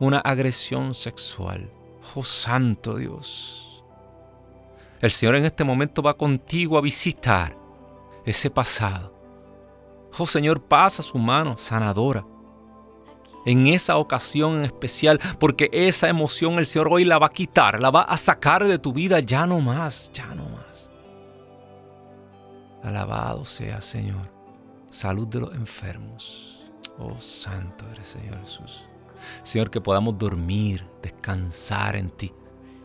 una agresión sexual. Oh Santo Dios. El Señor en este momento va contigo a visitar ese pasado. Oh Señor, pasa su mano sanadora en esa ocasión en especial, porque esa emoción el Señor hoy la va a quitar, la va a sacar de tu vida ya no más, ya no más. Alabado sea Señor salud de los enfermos. Oh, santo eres Señor Jesús. Señor, que podamos dormir, descansar en ti,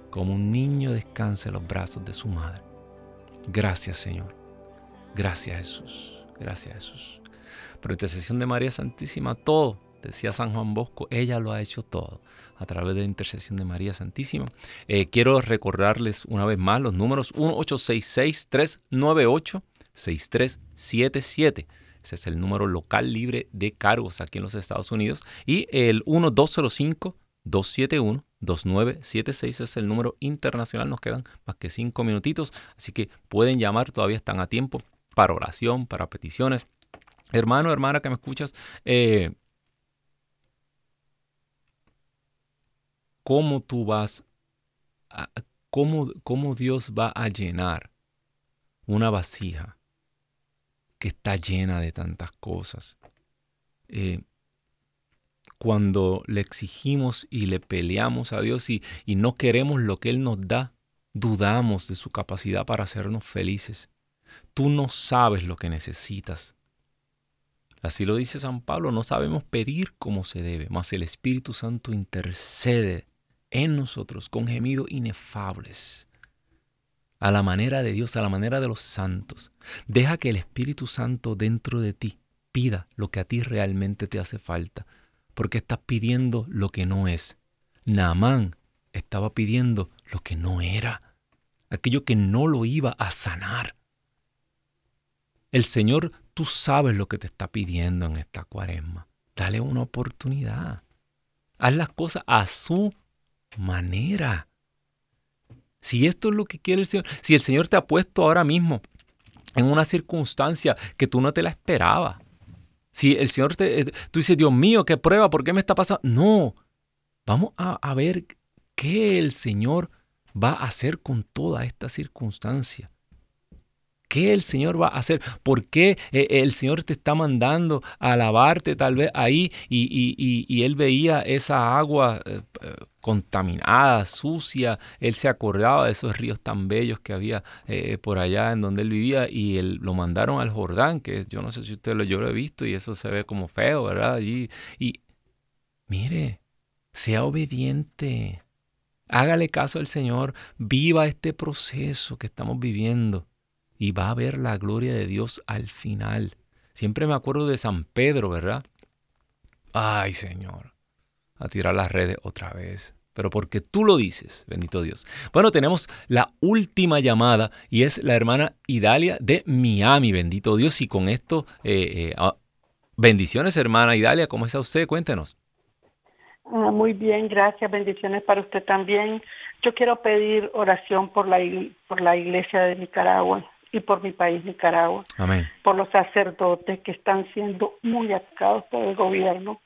como un niño descansa en los brazos de su madre. Gracias, Señor. Gracias, Jesús. Gracias, Jesús. Por intercesión de María Santísima, todo, decía San Juan Bosco, ella lo ha hecho todo a través de la intercesión de María Santísima. Eh, quiero recordarles una vez más los números 1-866-398-6377. Ese es el número local libre de cargos aquí en los Estados Unidos. Y el 1205-271-2976 es el número internacional. Nos quedan más que cinco minutitos, así que pueden llamar, todavía están a tiempo para oración, para peticiones. Hermano, hermana que me escuchas, eh, ¿cómo tú vas, cómo, cómo Dios va a llenar una vasija que está llena de tantas cosas? Eh, cuando le exigimos y le peleamos a Dios y, y no queremos lo que Él nos da, dudamos de su capacidad para hacernos felices. Tú no sabes lo que necesitas. Así lo dice San Pablo, no sabemos pedir como se debe, mas el Espíritu Santo intercede en nosotros con gemidos inefables. A la manera de Dios, a la manera de los santos. Deja que el Espíritu Santo dentro de ti pida lo que a ti realmente te hace falta, porque estás pidiendo lo que no es. Naamán estaba pidiendo lo que no era, aquello que no lo iba a sanar. El Señor, tú sabes lo que te está pidiendo en esta cuaresma. Dale una oportunidad. Haz las cosas a su manera. Si esto es lo que quiere el Señor, si el Señor te ha puesto ahora mismo en una circunstancia que tú no te la esperabas, si el Señor te, eh, tú dices, Dios mío, qué prueba, ¿por qué me está pasando? No, vamos a, a ver qué el Señor va a hacer con toda esta circunstancia. ¿Qué el Señor va a hacer? ¿Por qué eh, el Señor te está mandando a lavarte tal vez ahí y, Él veía esa agua eh, eh, contaminada, sucia? Él se acordaba de esos ríos tan bellos que había por allá en donde Él vivía y él, lo mandaron al Jordán, que yo no sé si usted lo, yo lo he visto y eso se ve como feo, ¿verdad? Allí. Y mire, sea obediente. Hágale caso al Señor, viva este proceso que estamos viviendo y va a ver la gloria de Dios al final. Siempre me acuerdo de San Pedro, ¿verdad? Ay, Señor, a tirar las redes otra vez. Pero porque tú lo dices, bendito Dios. Bueno, tenemos la última llamada y es la hermana Idalia de Miami, bendito Dios. Y con esto, eh, eh, ah, bendiciones, hermana Idalia, ¿cómo está usted? Cuéntenos. Ah, muy bien, gracias, bendiciones para usted también. Yo quiero pedir oración por la, por la iglesia de Nicaragua y por mi país, Nicaragua. Por los sacerdotes que están siendo muy atacados por el gobierno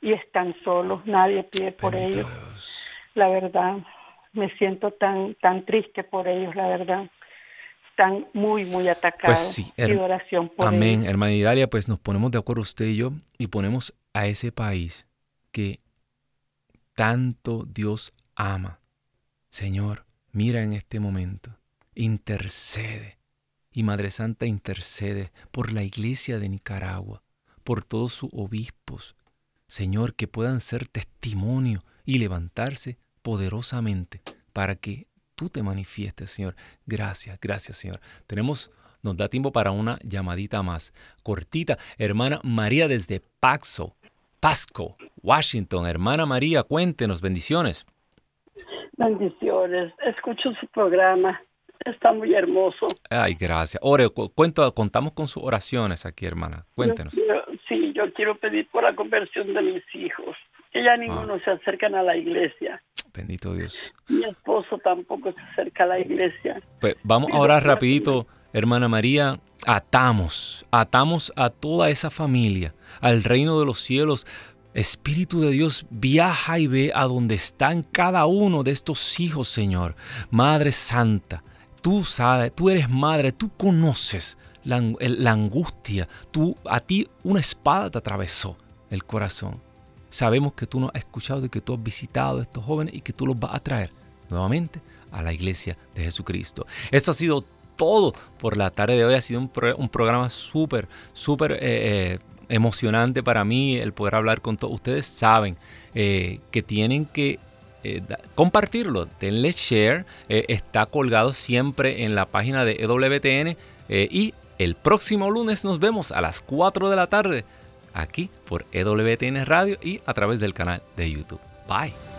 y están solos, nadie pide por ellos. La verdad, me siento tan tan triste por ellos, la verdad. Están muy, muy atacados. Pues sí, oración por Amén, hermana Idalia, pues nos ponemos de acuerdo usted y yo y ponemos a ese país que tanto Dios ama. Señor, mira en este momento, intercede y Madre Santa intercede por la iglesia de Nicaragua, por todos sus obispos, Señor, que puedan ser testimonio y levantarse poderosamente para que tú te manifiestes, Señor. Gracias, gracias, Señor. Tenemos, nos da tiempo para una llamadita más, cortita. Hermana María desde Paxo, Pasco, Washington. Hermana María, cuéntenos, bendiciones. Bendiciones, escucho su programa está muy hermoso. Ay, gracias. Ore, cuento, contamos con sus oraciones aquí, hermana. Cuéntenos. sí, yo quiero pedir por la conversión de mis hijos. Que ya ninguno ah. se acercan a la iglesia. Bendito Dios. Mi esposo tampoco se acerca a la iglesia. Pues vamos a orar rapidito, hermana María. Atamos, atamos a toda esa familia al reino de los cielos. Espíritu de Dios, viaja y ve a donde están cada uno de estos hijos, Señor. Madre Santa, Tú sabes, tú eres madre, tú conoces la, angustia. Tú, a ti una espada te atravesó el corazón. Sabemos que tú nos has escuchado y que tú has visitado a estos jóvenes y que tú los vas a traer nuevamente a la iglesia de Jesucristo. Esto ha sido todo por la tarde de hoy. Ha sido un, programa súper, súper eh, eh, emocionante para mí el poder hablar con todos. Ustedes saben eh, que tienen que eh, compartirlo, denle share, eh, está colgado siempre en la página de EWTN eh, y el próximo lunes nos vemos a las 4 de la tarde aquí por EWTN Radio y a través del canal de YouTube. Bye.